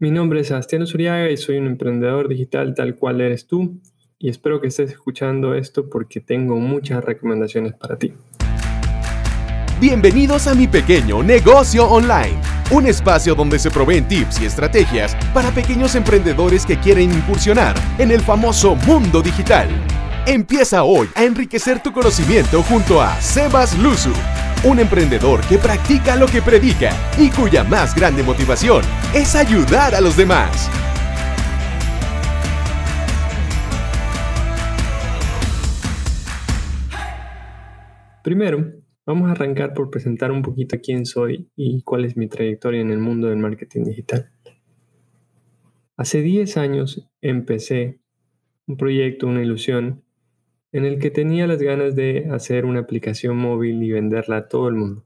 Mi nombre es Sebastián Usuriaga y soy un emprendedor digital tal cual eres tú y espero que estés escuchando esto porque tengo muchas recomendaciones para ti. Bienvenidos a mi pequeño negocio online, un espacio donde se proveen tips y estrategias para pequeños emprendedores que quieren incursionar en el famoso mundo digital. Empieza hoy a enriquecer tu conocimiento junto a Sebas Luzu un emprendedor que practica lo que predica y cuya más grande motivación es ayudar a los demás. Primero, vamos a arrancar por presentar un poquito quién soy y cuál es mi trayectoria en el mundo del marketing digital. Hace 10 años empecé un proyecto, una ilusión en el que tenía las ganas de hacer una aplicación móvil y venderla a todo el mundo.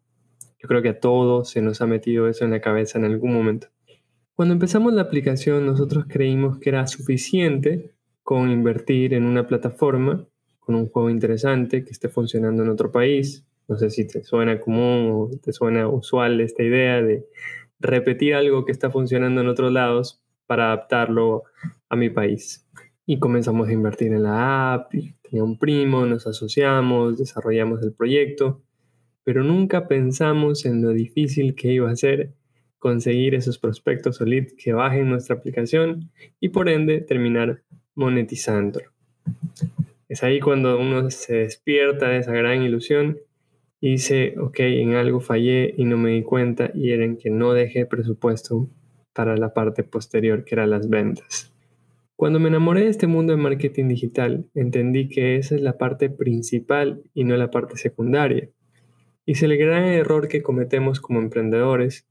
Yo creo que a todos se nos ha metido eso en la cabeza en algún momento. Cuando empezamos la aplicación nosotros creímos que era suficiente con invertir en una plataforma con un juego interesante que esté funcionando en otro país. No sé si te suena común o te suena usual esta idea de repetir algo que está funcionando en otros lados para adaptarlo a mi país. Y comenzamos a invertir en la app, tenía un primo, nos asociamos, desarrollamos el proyecto, pero nunca pensamos en lo difícil que iba a ser conseguir esos prospectos o leads que bajen nuestra aplicación y por ende terminar monetizándolo. Es ahí cuando uno se despierta de esa gran ilusión y dice, ok, en algo fallé y no me di cuenta y era en que no dejé presupuesto para la parte posterior que eran las ventas. Cuando me enamoré de este mundo de marketing digital, entendí que esa es la parte principal y no la parte secundaria. Hice el gran error que cometemos como emprendedores,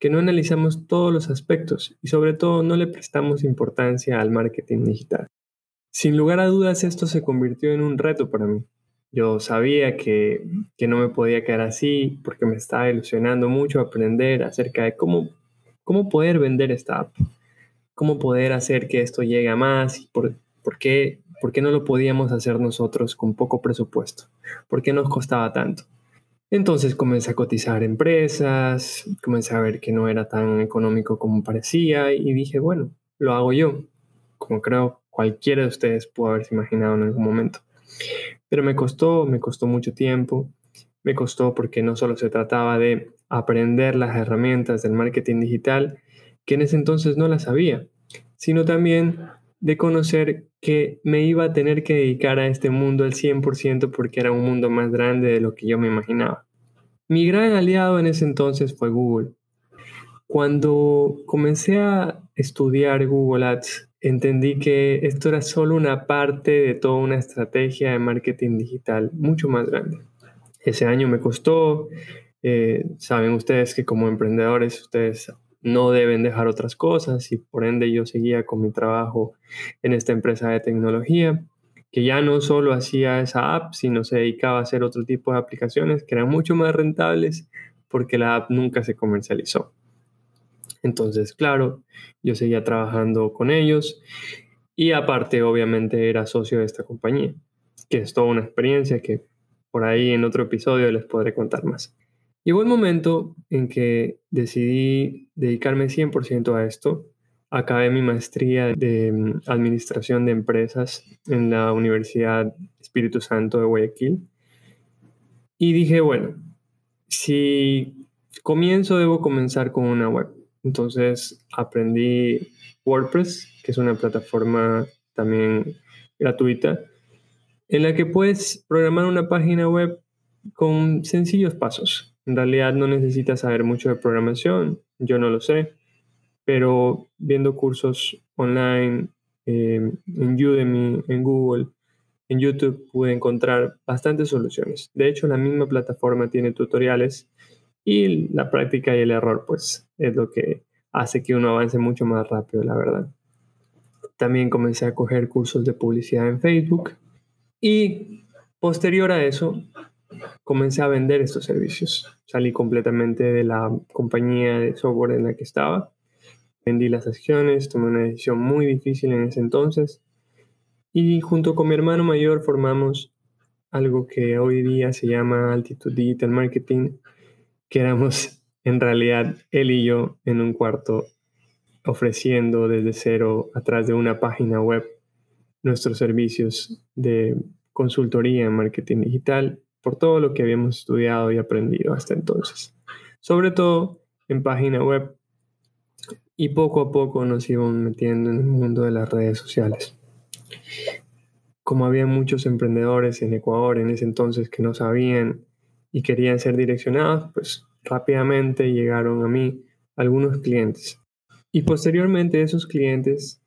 que no analizamos todos los aspectos y sobre todo no le prestamos importancia al marketing digital. Sin lugar a dudas esto se convirtió en un reto para mí. Yo sabía que, que no me podía quedar así porque me estaba ilusionando mucho aprender acerca de cómo, cómo poder vender esta app cómo poder hacer que esto llegue a más y por, qué, por qué no lo podíamos hacer nosotros con poco presupuesto, por qué nos costaba tanto. Entonces comencé a cotizar empresas, comencé a ver que no era tan económico como parecía y dije, bueno, lo hago yo, como creo cualquiera de ustedes pudo haberse imaginado en algún momento. Pero me costó, me costó mucho tiempo, me costó porque no solo se trataba de aprender las herramientas del marketing digital, que en ese entonces no la sabía, sino también de conocer que me iba a tener que dedicar a este mundo al 100% porque era un mundo más grande de lo que yo me imaginaba. Mi gran aliado en ese entonces fue Google. Cuando comencé a estudiar Google Ads, entendí que esto era solo una parte de toda una estrategia de marketing digital mucho más grande. Ese año me costó, eh, saben ustedes que como emprendedores ustedes no deben dejar otras cosas y por ende yo seguía con mi trabajo en esta empresa de tecnología que ya no solo hacía esa app, sino se dedicaba a hacer otro tipo de aplicaciones que eran mucho más rentables porque la app nunca se comercializó. Entonces, claro, yo seguía trabajando con ellos y aparte, obviamente, era socio de esta compañía, que es toda una experiencia que por ahí en otro episodio les podré contar más. Llegó el momento en que decidí dedicarme 100% a esto. Acabé mi maestría de mm, Administración de Empresas en la Universidad Espíritu Santo de Guayaquil. Y dije, bueno, si comienzo, debo comenzar con una web. Entonces aprendí WordPress, que es una plataforma también gratuita, en la que puedes programar una página web con sencillos pasos. En realidad no necesitas saber mucho de programación, yo no lo sé, pero viendo cursos online eh, en Udemy, en Google, en YouTube pude encontrar bastantes soluciones. De hecho, la misma plataforma tiene tutoriales y la práctica y el error pues es lo que hace que uno avance mucho más rápido, la verdad. También comencé a coger cursos de publicidad en Facebook y posterior a eso comencé a vender estos servicios. Salí completamente de la compañía de software en la que estaba. Vendí las acciones, tomé una decisión muy difícil en ese entonces. Y junto con mi hermano mayor formamos algo que hoy día se llama Altitude Digital Marketing, que éramos en realidad él y yo en un cuarto ofreciendo desde cero a través de una página web nuestros servicios de consultoría en marketing digital por todo lo que habíamos estudiado y aprendido hasta entonces. Sobre todo en página web y poco a poco nos íbamos metiendo en el mundo de las redes sociales. Como había muchos emprendedores en Ecuador en ese entonces que no sabían y querían ser direccionados, pues rápidamente llegaron a mí algunos clientes. Y posteriormente esos clientes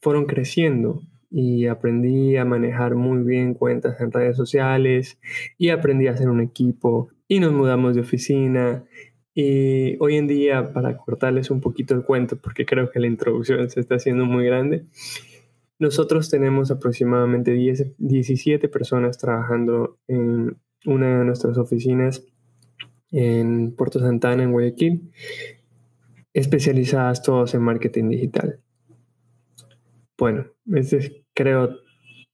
fueron creciendo y aprendí a manejar muy bien cuentas en redes sociales y aprendí a hacer un equipo y nos mudamos de oficina y hoy en día, para cortarles un poquito el cuento, porque creo que la introducción se está haciendo muy grande, nosotros tenemos aproximadamente 10, 17 personas trabajando en una de nuestras oficinas en Puerto Santana, en Guayaquil, especializadas todos en marketing digital. Bueno, ese es, creo,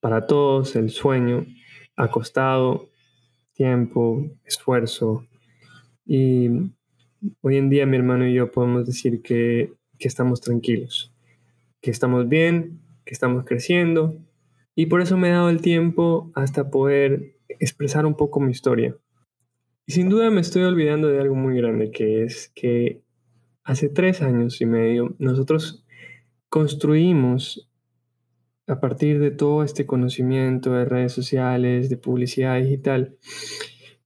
para todos el sueño, acostado, tiempo, esfuerzo. Y hoy en día mi hermano y yo podemos decir que, que estamos tranquilos, que estamos bien, que estamos creciendo. Y por eso me he dado el tiempo hasta poder expresar un poco mi historia. Y sin duda me estoy olvidando de algo muy grande, que es que hace tres años y medio nosotros construimos a partir de todo este conocimiento de redes sociales, de publicidad digital,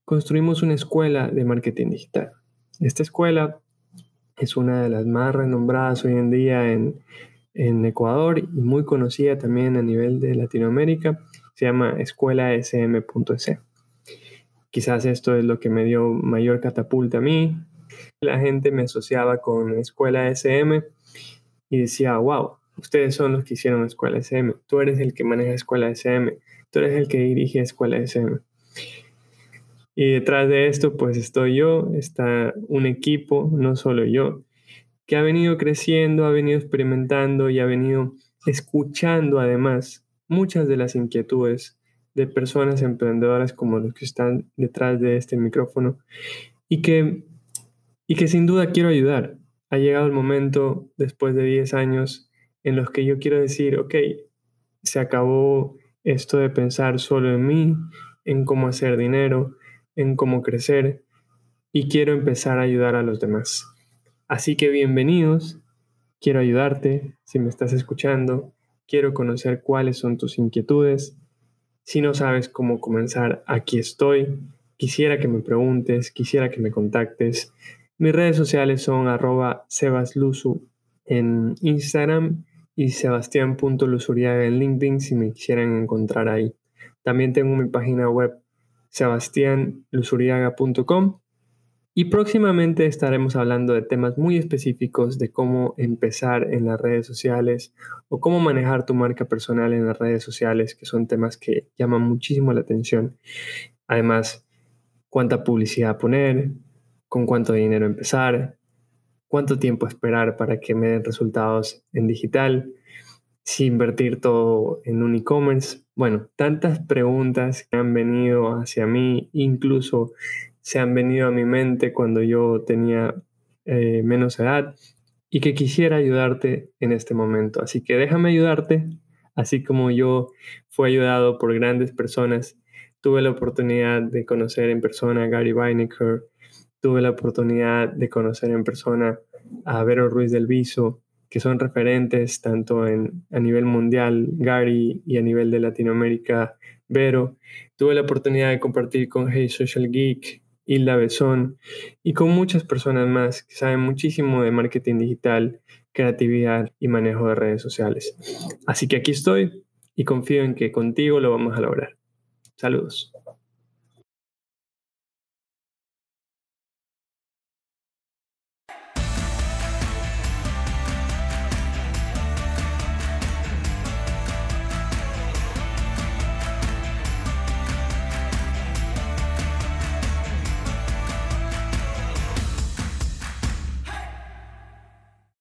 construimos una escuela de marketing digital. Esta escuela es una de las más renombradas hoy en día en, Ecuador y muy conocida también a nivel de Latinoamérica. Se llama Escuela SM.es. Quizás esto es lo que me dio mayor catapulta a mí. La gente me asociaba con Escuela SM y decía, wow, ustedes son los que hicieron Escuela SM, tú eres el que maneja Escuela SM, tú eres el que dirige Escuela SM. Y detrás de esto, pues estoy yo, está un equipo, no solo yo, que ha venido creciendo, ha venido experimentando y ha venido escuchando además muchas de las inquietudes de personas emprendedoras como los que están detrás de este micrófono y que, y que sin duda quiero ayudar. Ha llegado el momento, después de 10 años, en los que yo quiero decir, ok, se acabó esto de pensar solo en mí, en cómo hacer dinero, en cómo crecer, y quiero empezar a ayudar a los demás. Así que bienvenidos, quiero ayudarte, si me estás escuchando, quiero conocer cuáles son tus inquietudes. Si no sabes cómo comenzar, aquí estoy. Quisiera que me preguntes, quisiera que me contactes. Mis redes sociales son arroba sebasluzu en Instagram y sebastián.luzuriaga en LinkedIn si me quisieran encontrar ahí. También tengo mi página web sebastianluzuriaga.com y próximamente estaremos hablando de temas muy específicos de cómo empezar en las redes sociales o cómo manejar tu marca personal en las redes sociales, que son temas que llaman muchísimo la atención. Además, cuánta publicidad poner, con cuánto dinero empezar, cuánto tiempo esperar para que me den resultados en digital, si invertir todo en un e-commerce. Bueno, tantas preguntas han venido hacia mí, incluso se han venido a mi mente cuando yo tenía eh, menos edad y que quisiera ayudarte en este momento. Así que déjame ayudarte, así como yo fui ayudado por grandes personas. Tuve la oportunidad de conocer en persona a Gary Vaynerchuk, tuve la oportunidad de conocer en persona a Vero Ruiz del Viso, que son referentes tanto en, a nivel mundial, Gary, y a nivel de Latinoamérica, Vero. Tuve la oportunidad de compartir con Hey Social Geek, Hilda Besón y con muchas personas más que saben muchísimo de marketing digital, creatividad y manejo de redes sociales. Así que aquí estoy y confío en que contigo lo vamos a lograr. Saludos.